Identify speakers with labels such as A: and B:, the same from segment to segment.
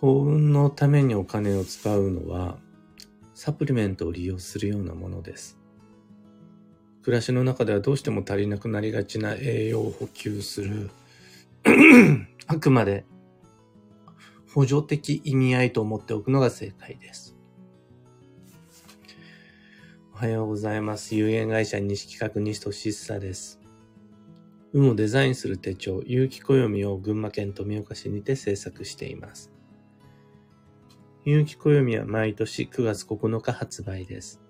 A: 幸運のためにお金を使うのは、サプリメントを利用するようなものです。暮らしの中ではどうしても足りなくなりがちな栄養を補給する あくまで補助的意味合いと思っておくのが正解です。おはようございます。有限会社西企画西俊久です。運をデザインする手帳、有機暦を群馬県富岡市にて制作しています。有機暦は毎年9月9日発売です。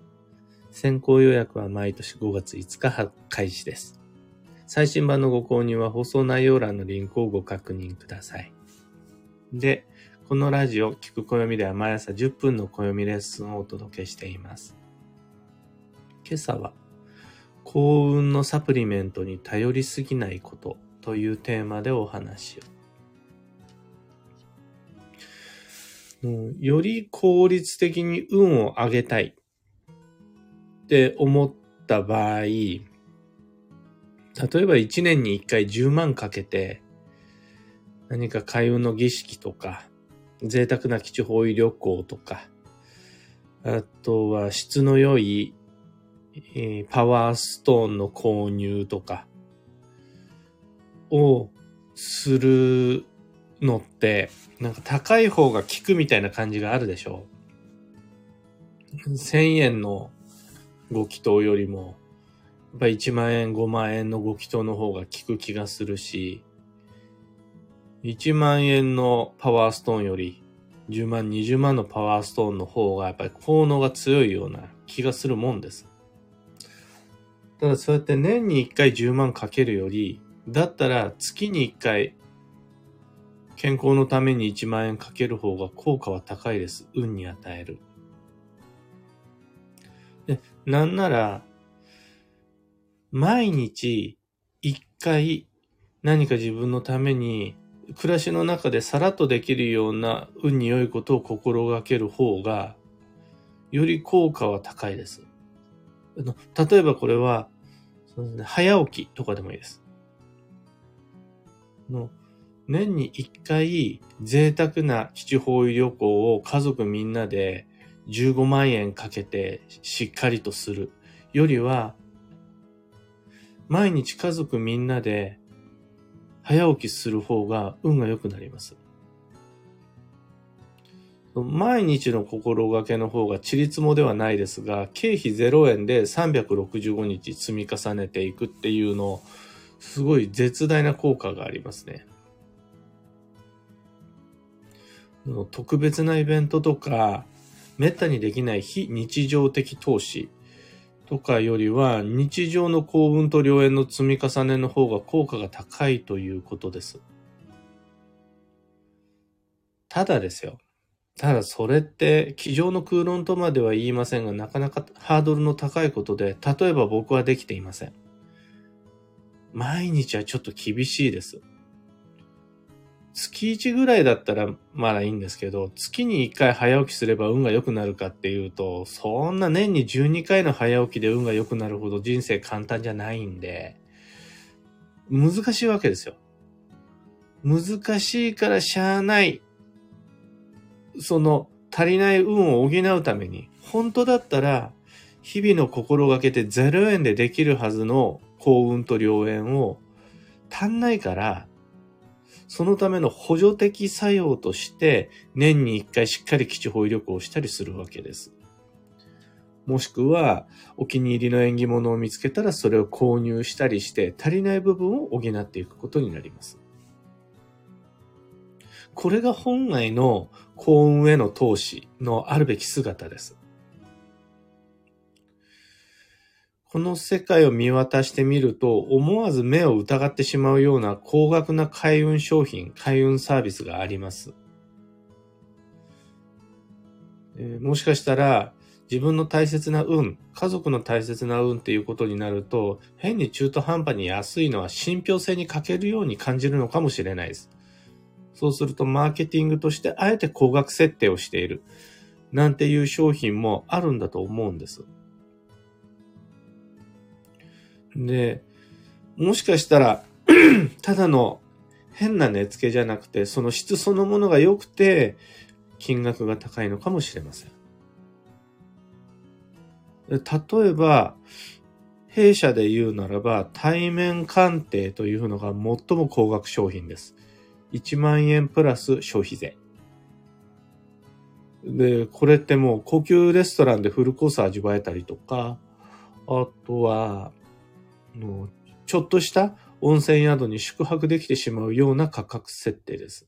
A: 先行予約は毎年5月5日開始です。最新版のご購入は放送内容欄のリンクをご確認ください。で、このラジオ、聞く暦では毎朝10分の暦レッスンをお届けしています。今朝は、幸運のサプリメントに頼りすぎないことというテーマでお話を。より効率的に運を上げたい。って思った場合、例えば1年に1回10万かけて、何か開運の儀式とか、贅沢な基地方位旅行とか、あとは質の良い、えー、パワーストーンの購入とかをするのって、なんか高い方が効くみたいな感じがあるでしょ ?1000 円のご祈祷よりも、やっぱ1万円、5万円のご祈祷の方が効く気がするし、1万円のパワーストーンより10万、20万のパワーストーンの方がやっぱり効能が強いような気がするもんです。ただそうやって年に1回10万かけるより、だったら月に1回健康のために1万円かける方が効果は高いです。運に与える。で、なんなら、毎日一回何か自分のために暮らしの中でさらっとできるような運に良いことを心がける方が、より効果は高いです。例えばこれは、早起きとかでもいいです。の年に一回贅沢な基地方位旅行を家族みんなで15万円かけてしっかりとするよりは、毎日家族みんなで早起きする方が運が良くなります。毎日の心がけの方がちりつもではないですが、経費0円で365日積み重ねていくっていうの、すごい絶大な効果がありますね。特別なイベントとか、滅多にできない非日常的投資とかよりは日常の幸運と良縁の積み重ねの方が効果が高いということです。ただですよ。ただそれって机上の空論とまでは言いませんがなかなかハードルの高いことで例えば僕はできていません。毎日はちょっと厳しいです。月1ぐらいだったらまだいいんですけど、月に1回早起きすれば運が良くなるかっていうと、そんな年に12回の早起きで運が良くなるほど人生簡単じゃないんで、難しいわけですよ。難しいからしゃあない。その足りない運を補うために、本当だったら、日々の心がけて0円でできるはずの幸運と良縁を足んないから、そのための補助的作用として、年に一回しっかり基地保医旅行をしたりするわけです。もしくは、お気に入りの縁起物を見つけたらそれを購入したりして、足りない部分を補っていくことになります。これが本来の幸運への投資のあるべき姿です。この世界を見渡してみると、思わず目を疑ってしまうような高額な開運商品、開運サービスがあります。えー、もしかしたら、自分の大切な運、家族の大切な運っていうことになると、変に中途半端に安いのは信憑性に欠けるように感じるのかもしれないです。そうすると、マーケティングとしてあえて高額設定をしている、なんていう商品もあるんだと思うんです。で、もしかしたら ただの変な値付けじゃなくて、その質そのものが良くて、金額が高いのかもしれません。例えば、弊社で言うならば、対面鑑定というのが最も高額商品です。1万円プラス消費税。で、これってもう高級レストランでフルコース味わえたりとか、あとは、のちょっとした温泉宿に宿泊できてしまうような価格設定です。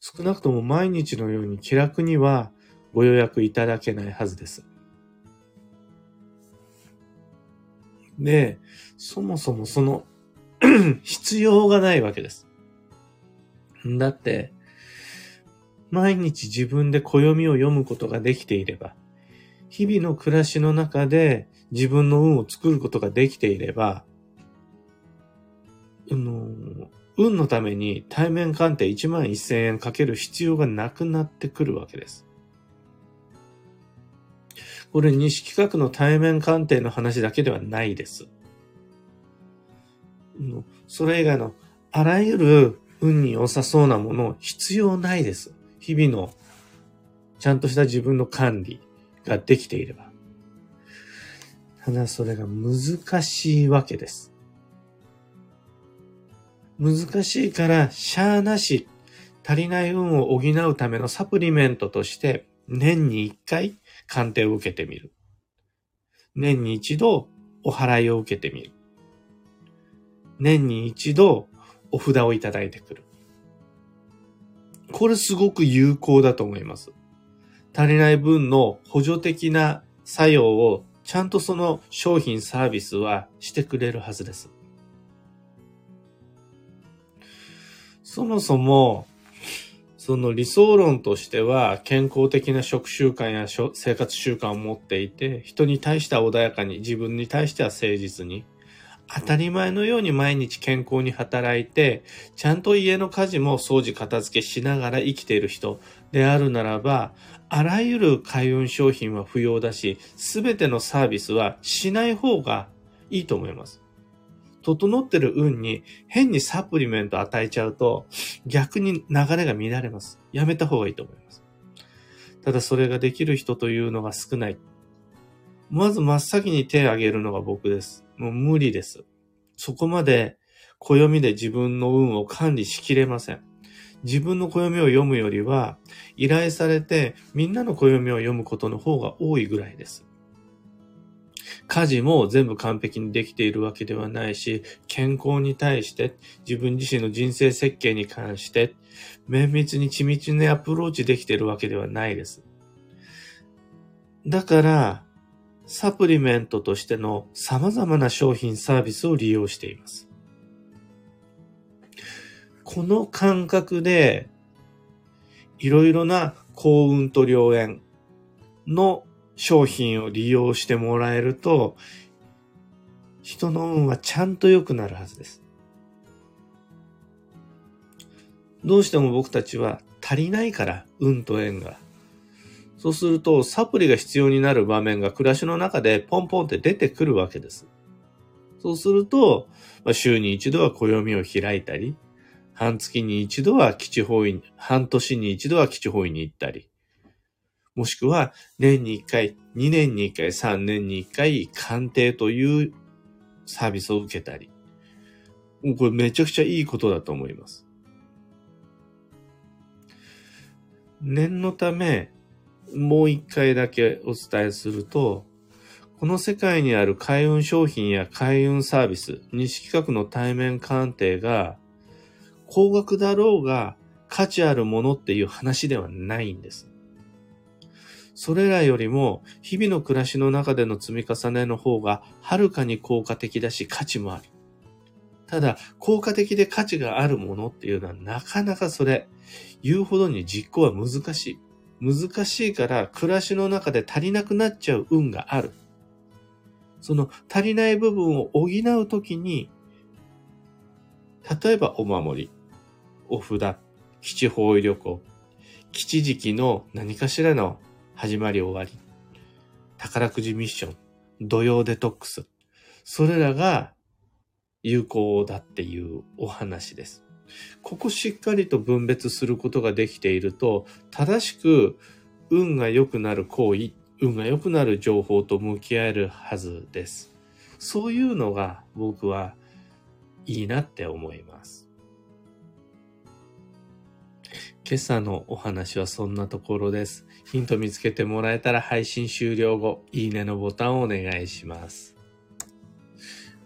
A: 少なくとも毎日のように気楽にはご予約いただけないはずです。で、そもそもその 必要がないわけです。だって、毎日自分で暦を読むことができていれば、日々の暮らしの中で自分の運を作ることができていれば、あの、運のために対面鑑定1万1000円かける必要がなくなってくるわけです。これ西企画の対面鑑定の話だけではないです。それ以外のあらゆる運に良さそうなもの必要ないです。日々のちゃんとした自分の管理ができていれば。ただそれが難しいわけです。難しいから、しゃーなし、足りない運を補うためのサプリメントとして、年に一回鑑定を受けてみる。年に一度お払いを受けてみる。年に一度お札をいただいてくる。これすごく有効だと思います。足りない分の補助的な作用をちゃんとその商品サービスはしてくれるはずです。そもそも、その理想論としては健康的な食習慣や生活習慣を持っていて、人に対しては穏やかに、自分に対しては誠実に、当たり前のように毎日健康に働いて、ちゃんと家の家事も掃除片付けしながら生きている人であるならば、あらゆる開運商品は不要だし、すべてのサービスはしない方がいいと思います。整ってる運に変にサプリメント与えちゃうと、逆に流れが乱れます。やめた方がいいと思います。ただそれができる人というのが少ない。まず真っ先に手を挙げるのが僕です。もう無理です。そこまで暦で自分の運を管理しきれません。自分の暦を読むよりは、依頼されてみんなの暦を読むことの方が多いぐらいです。家事も全部完璧にできているわけではないし、健康に対して、自分自身の人生設計に関して、綿密に緻密にアプローチできているわけではないです。だから、サプリメントとしての様々な商品サービスを利用しています。この感覚で、いろいろな幸運と良縁の商品を利用してもらえると、人の運はちゃんと良くなるはずです。どうしても僕たちは足りないから、運と縁が。そうすると、サプリが必要になる場面が暮らしの中でポンポンって出てくるわけです。そうすると、まあ、週に一度は暦を開いたり、半月に一度は基地方位に、半年に一度は基地方位に行ったり、もしくは年に1回、2年に1回、3年に1回鑑定というサービスを受けたり。もうこれめちゃくちゃいいことだと思います。念のため、もう一回だけお伝えすると、この世界にある開運商品や開運サービス、西企画の対面鑑定が、高額だろうが価値あるものっていう話ではないんです。それらよりも日々の暮らしの中での積み重ねの方がはるかに効果的だし価値もある。ただ、効果的で価値があるものっていうのはなかなかそれ、言うほどに実行は難しい。難しいから暮らしの中で足りなくなっちゃう運がある。その足りない部分を補うときに、例えばお守り、お札、基地方位旅行、基地時期の何かしらの始まり終わり、宝くじミッション、土曜デトックス、それらが有効だっていうお話です。ここしっかりと分別することができていると、正しく運が良くなる行為、運が良くなる情報と向き合えるはずです。そういうのが僕はいいなって思います。今朝のお話はそんなところです。ヒント見つけてもらえたら配信終了後、いいねのボタンをお願いします。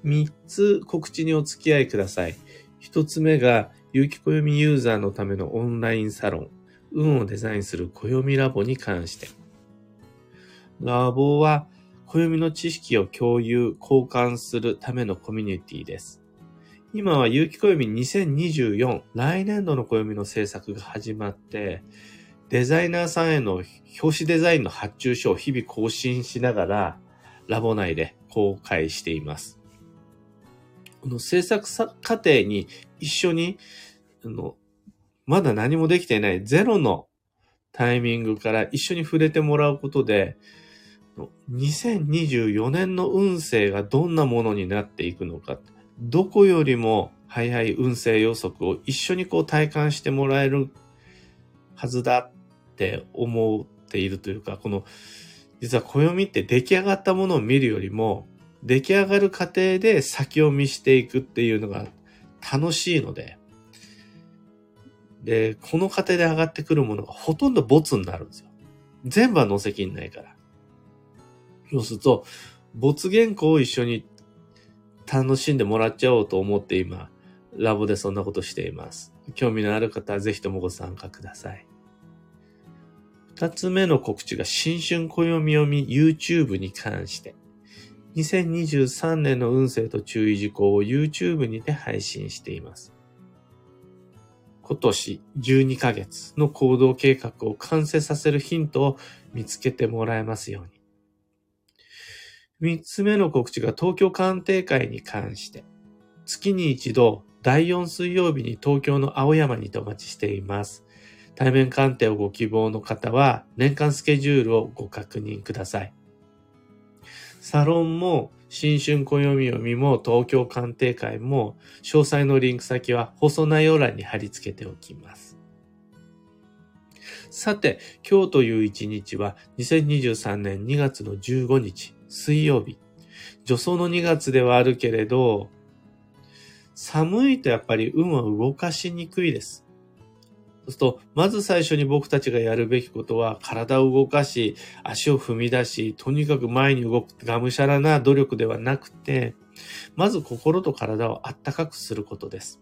A: 3つ告知にお付き合いください。1つ目が、有機暦ユーザーのためのオンラインサロン、運をデザインする暦ラボに関して。ラボは、暦の知識を共有、交換するためのコミュニティです。今は有機暦2024、来年度の暦の制作が始まって、デザイナーさんへの表紙デザインの発注書を日々更新しながら、ラボ内で公開しています。この制作過程に一緒に、あの、まだ何もできていないゼロのタイミングから一緒に触れてもらうことで、2024年の運勢がどんなものになっていくのか、どこよりも早い運勢予測を一緒にこう体感してもらえるはずだって思っているというか、この、実は暦って出来上がったものを見るよりも、出来上がる過程で先を見していくっていうのが楽しいので、で、この過程で上がってくるものがほとんどボツになるんですよ。全部は載せきんないから。そうすると、没原稿を一緒に楽しんでもらっちゃおうと思って今、ラボでそんなことしています。興味のある方はぜひともご参加ください。二つ目の告知が新春暦読み YouTube に関して。2023年の運勢と注意事項を YouTube にて配信しています。今年12ヶ月の行動計画を完成させるヒントを見つけてもらえますように。三つ目の告知が東京鑑定会に関して、月に一度第4水曜日に東京の青山にてお待ちしています。対面鑑定をご希望の方は年間スケジュールをご確認ください。サロンも新春暦読みも東京鑑定会も詳細のリンク先は放送内容欄に貼り付けておきます。さて、今日という一日は2023年2月の15日水曜日。助走の2月ではあるけれど、寒いとやっぱり運は動かしにくいです。そうすると、まず最初に僕たちがやるべきことは、体を動かし、足を踏み出し、とにかく前に動く、がむしゃらな努力ではなくて、まず心と体をあったかくすることです。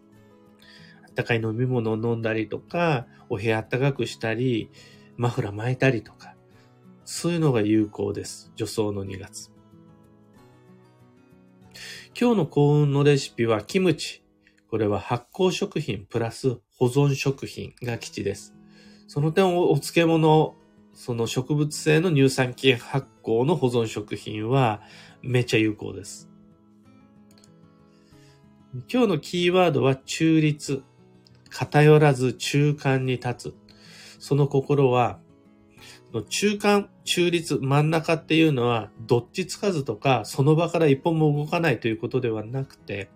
A: あったかい飲み物を飲んだりとか、お部屋あったかくしたり、マフラー巻いたりとか、そういうのが有効です。助走の2月。今日の幸運のレシピはキムチ。これは発酵食品プラス保存食品が基地です。その点お漬物、その植物性の乳酸菌発酵の保存食品はめちゃ有効です。今日のキーワードは中立。偏らず中間に立つ。その心はの中間、中立、真ん中っていうのは、どっちつかずとか、その場から一本も動かないということではなくて、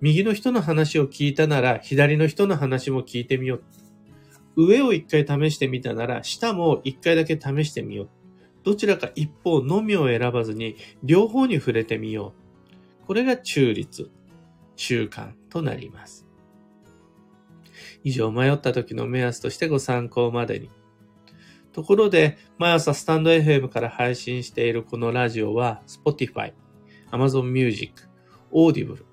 A: 右の人の話を聞いたなら、左の人の話も聞いてみよう。上を一回試してみたなら、下も一回だけ試してみよう。どちらか一方のみを選ばずに、両方に触れてみよう。これが中立、中間となります。以上、迷った時の目安としてご参考までに。ところで、毎朝スタンド FM から配信しているこのラジオは、Spotify、Amazon Music、Audible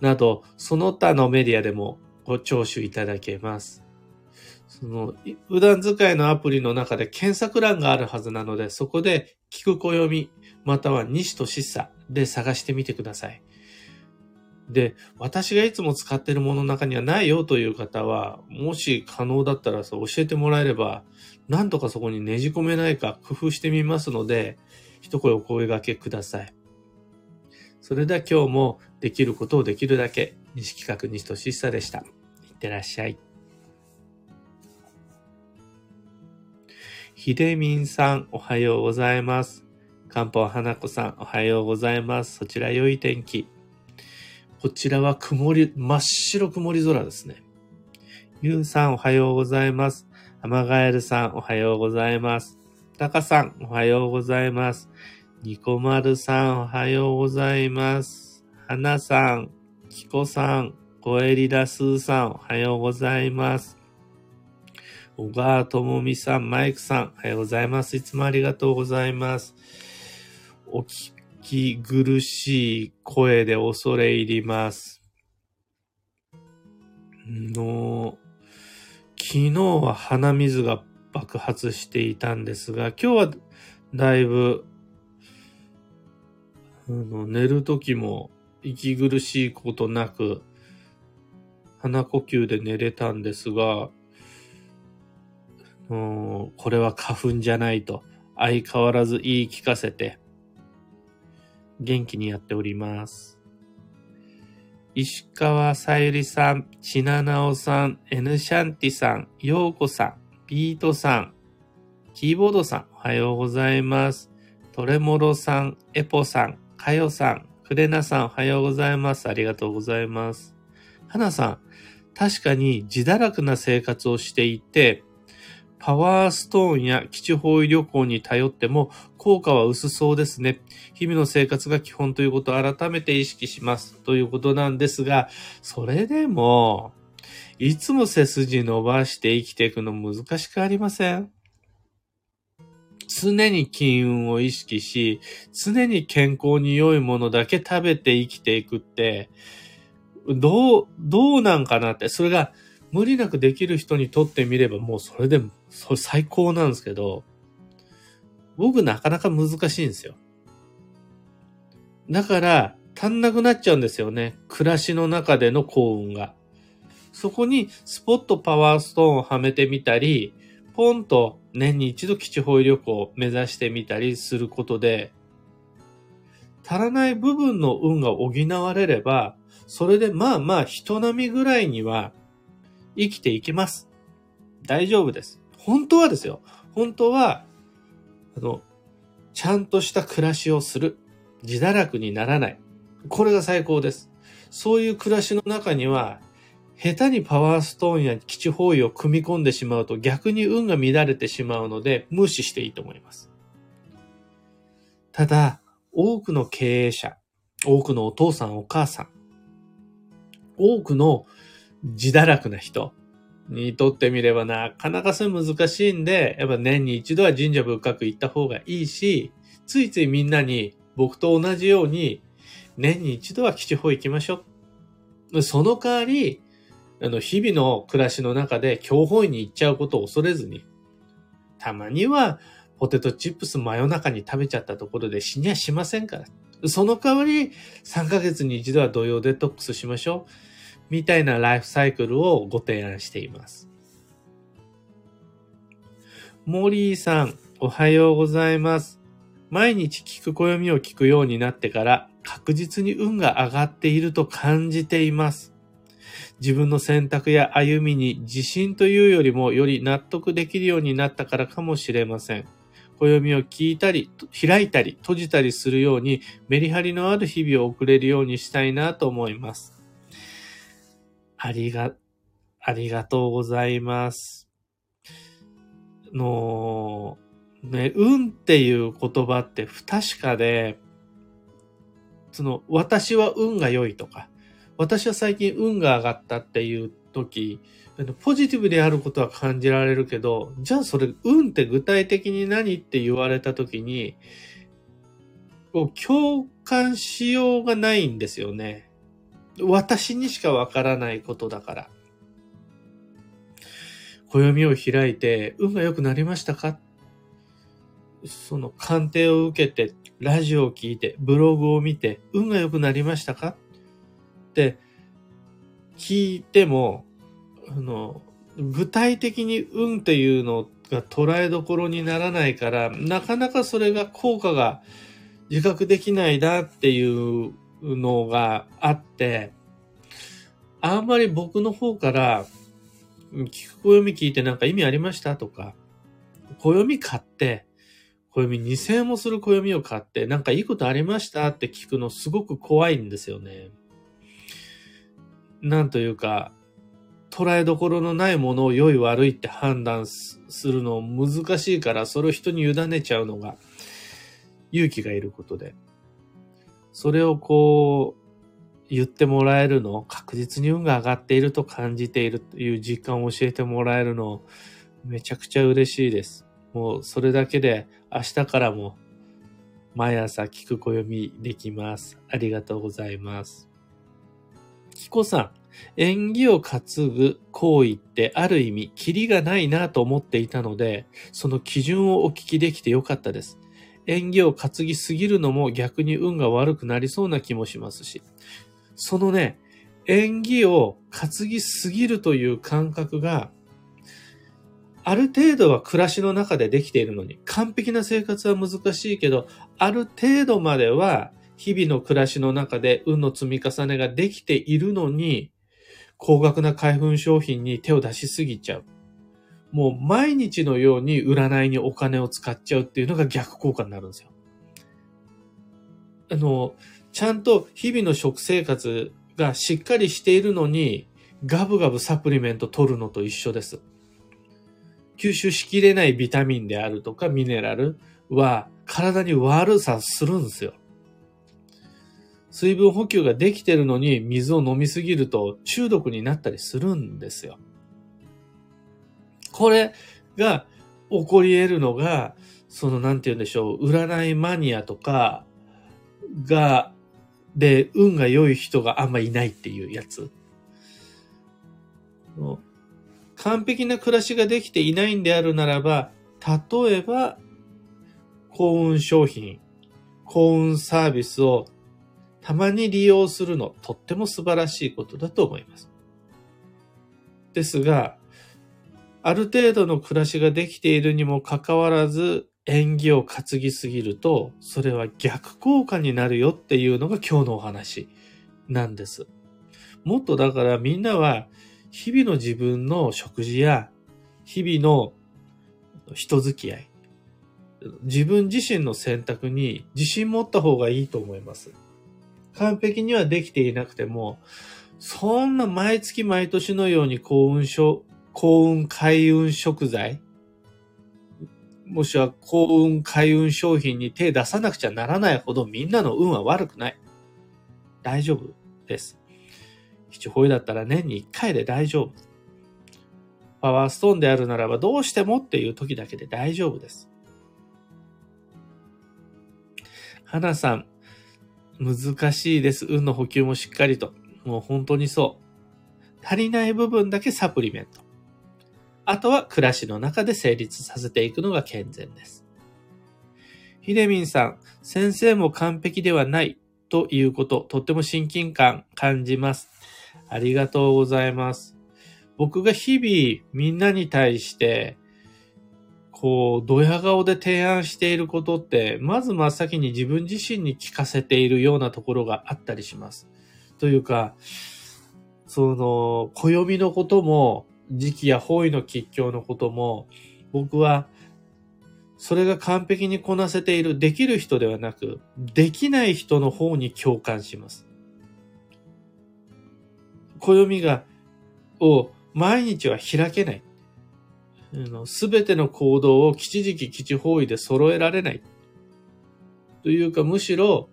A: など、その他のメディアでもご聴取いただけます。その、普段使いのアプリの中で検索欄があるはずなので、そこで聞く暦、または西としさで探してみてください。で、私がいつも使っているものの中にはないよという方は、もし可能だったらそう教えてもらえれば、なんとかそこにねじ込めないか工夫してみますので、一声お声掛けください。それでは今日もできることをできるだけ、西企画西俊久でした。いってらっしゃい。ひでみんさん、おはようございます。かんぽうはなこさん、おはようございます。そちら良い天気。こちらは曇り、真っ白曇り空ですね。ゆうさんおはようございます。アマガエルさんおはようございます。タカさんおはようございます。ニコマルさんおはようございます。はなさん、キコさん、コエリラスーさんおはようございます。小川智美さん、マイクさんおはようございます。いつもありがとうございます。お聞き苦しい声で恐れ入ります。の、昨日は鼻水が爆発していたんですが、今日はだいぶ、あの寝る時も息苦しいことなく、鼻呼吸で寝れたんですが、これは花粉じゃないと相変わらず言い聞かせて、元気にやっております。石川さゆりさん、ちななおさん、エヌシャンティさん、ようこさん、ビートさん、キーボードさん、おはようございます。トレモロさん、エポさん、かよさん、クレナさん、おはようございます。ありがとうございます。はなさん、確かに自堕落な生活をしていて、パワーストーンや基地方位旅行に頼っても効果は薄そうですね。日々の生活が基本ということを改めて意識しますということなんですが、それでも、いつも背筋伸ばして生きていくの難しくありません？常に金運を意識し、常に健康に良いものだけ食べて生きていくって、どう、どうなんかなって、それが無理なくできる人にとってみればもうそれでも、それ最高なんですけど、僕なかなか難しいんですよ。だから、足んなくなっちゃうんですよね。暮らしの中での幸運が。そこにスポットパワーストーンをはめてみたり、ポンと年に一度基地方位旅行を目指してみたりすることで、足らない部分の運が補われれば、それでまあまあ人並みぐらいには生きていきます。大丈夫です。本当はですよ。本当は、あの、ちゃんとした暮らしをする。自堕落にならない。これが最高です。そういう暮らしの中には、下手にパワーストーンや基地方位を組み込んでしまうと逆に運が乱れてしまうので無視していいと思います。ただ、多くの経営者、多くのお父さんお母さん、多くの自堕落な人にとってみればなかなかそれ難しいんで、やっぱ年に一度は神社仏閣行った方がいいし、ついついみんなに僕と同じように年に一度は基地方行きましょう。その代わり、あの、日々の暮らしの中で強方位に行っちゃうことを恐れずに、たまにはポテトチップス真夜中に食べちゃったところで死にはしませんから。その代わり、3ヶ月に一度は土曜デトックスしましょう。みたいなライフサイクルをご提案しています。モリーさん、おはようございます。毎日聞く暦を聞くようになってから確実に運が上がっていると感じています。自分の選択や歩みに自信というよりもより納得できるようになったからかもしれません。暦を聞いたり、開いたり、閉じたりするようにメリハリのある日々を送れるようにしたいなと思います。ありが、ありがとうございます。の、ね、運っていう言葉って不確かで、その、私は運が良いとか、私は最近運が上がったっていう時、ポジティブであることは感じられるけど、じゃあそれ、運って具体的に何って言われた時に、共感しようがないんですよね。私にしかわからないことだから。暦を開いて、運が良くなりましたか？その鑑定を受けて、ラジオを聞いて、ブログを見て、運が良くなりましたか？って聞いても、あの、具体的に運っていうのが捉えどころにならないから、なかなかそれが効果が自覚できないなっていうのがあって、あんまり僕の方から、聞く暦聞いてなんか意味ありましたとか、暦買って、暦2000円もする暦を買って、なんかいいことありましたって聞くのすごく怖いんですよね。なんというか、捉えどころのないものを良い悪いって判断するの難しいから、それを人に委ねちゃうのが勇気がいることで。それをこう、言ってもらえるの、確実に運が上がっていると感じているという実感を教えてもらえるの、めちゃくちゃ嬉しいです。もうそれだけで明日からも毎朝聞く暦できます。ありがとうございます。キコさん、縁起を担ぐ行為ってある意味、キリがないなと思っていたので、その基準をお聞きできてよかったです。縁起を担ぎすぎるのも逆に運が悪くなりそうな気もしますし、そのね、縁起を担ぎすぎるという感覚が、ある程度は暮らしの中でできているのに、完璧な生活は難しいけど、ある程度までは日々の暮らしの中で運の積み重ねができているのに、高額な開封商品に手を出しすぎちゃう。もう毎日のように占いにお金を使っちゃうっていうのが逆効果になるんですよ。あの、ちゃんと日々の食生活がしっかりしているのに、ガブガブサプリメント取るのと一緒です。吸収しきれないビタミンであるとかミネラルは体に悪さするんですよ。水分補給ができてるのに水を飲みすぎると中毒になったりするんですよ。これが起こり得るのが、そのなんて言うんでしょう、占いマニアとかがで、運が良い人があんまいないっていうやつ。完璧な暮らしができていないんであるならば、例えば、幸運商品、幸運サービスをたまに利用するの、とっても素晴らしいことだと思います。ですが、ある程度の暮らしができているにもかかわらず、縁起を担ぎすぎると、それは逆効果になるよっていうのが今日のお話なんです。もっとだからみんなは日々の自分の食事や日々の人付き合い、自分自身の選択に自信持った方がいいと思います。完璧にはできていなくても、そんな毎月毎年のように幸運症幸運開運食材？もしくは幸運開運商品に手出さなくちゃならないほどみんなの運は悪くない。大丈夫です。七宝だったら年に一回で大丈夫。パワーストーンであるならばどうしてもっていう時だけで大丈夫です。花さん、難しいです。運の補給もしっかりと。もう本当にそう。足りない部分だけサプリメント。あとは暮らしの中で成立させていくのが健全です。ひでみんさん、先生も完璧ではないということ、とっても親近感感じます。ありがとうございます。僕が日々みんなに対して、こう、ドヤ顔で提案していることって、まず真っ先に自分自身に聞かせているようなところがあったりします。というか、その、暦のことも、時期や方位の吉凶のことも、僕は、それが完璧にこなせている、できる人ではなく、できない人の方に共感します。暦が、を毎日は開けない。すべての行動を吉時期吉方位で揃えられない。というか、むしろ、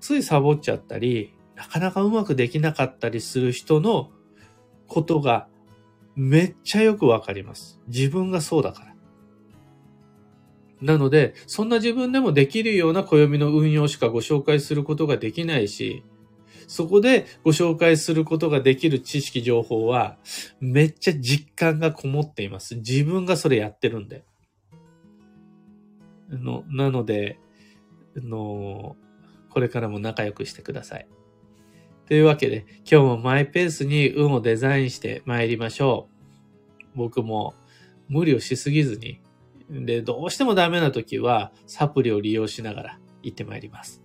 A: ついサボっちゃったり、なかなかうまくできなかったりする人のことがめっちゃよくわかります。自分がそうだから。なので、そんな自分でもできるような暦の運用しかご紹介することができないし、そこでご紹介することができる知識情報は、めっちゃ実感がこもっています。自分がそれやってるんで。のなので、の、これからも仲良くしてください。というわけで、今日もマイペースに運をデザインして参りましょう。僕も無理をしすぎずに、で、どうしてもダメな時はサプリを利用しながら行って参ります。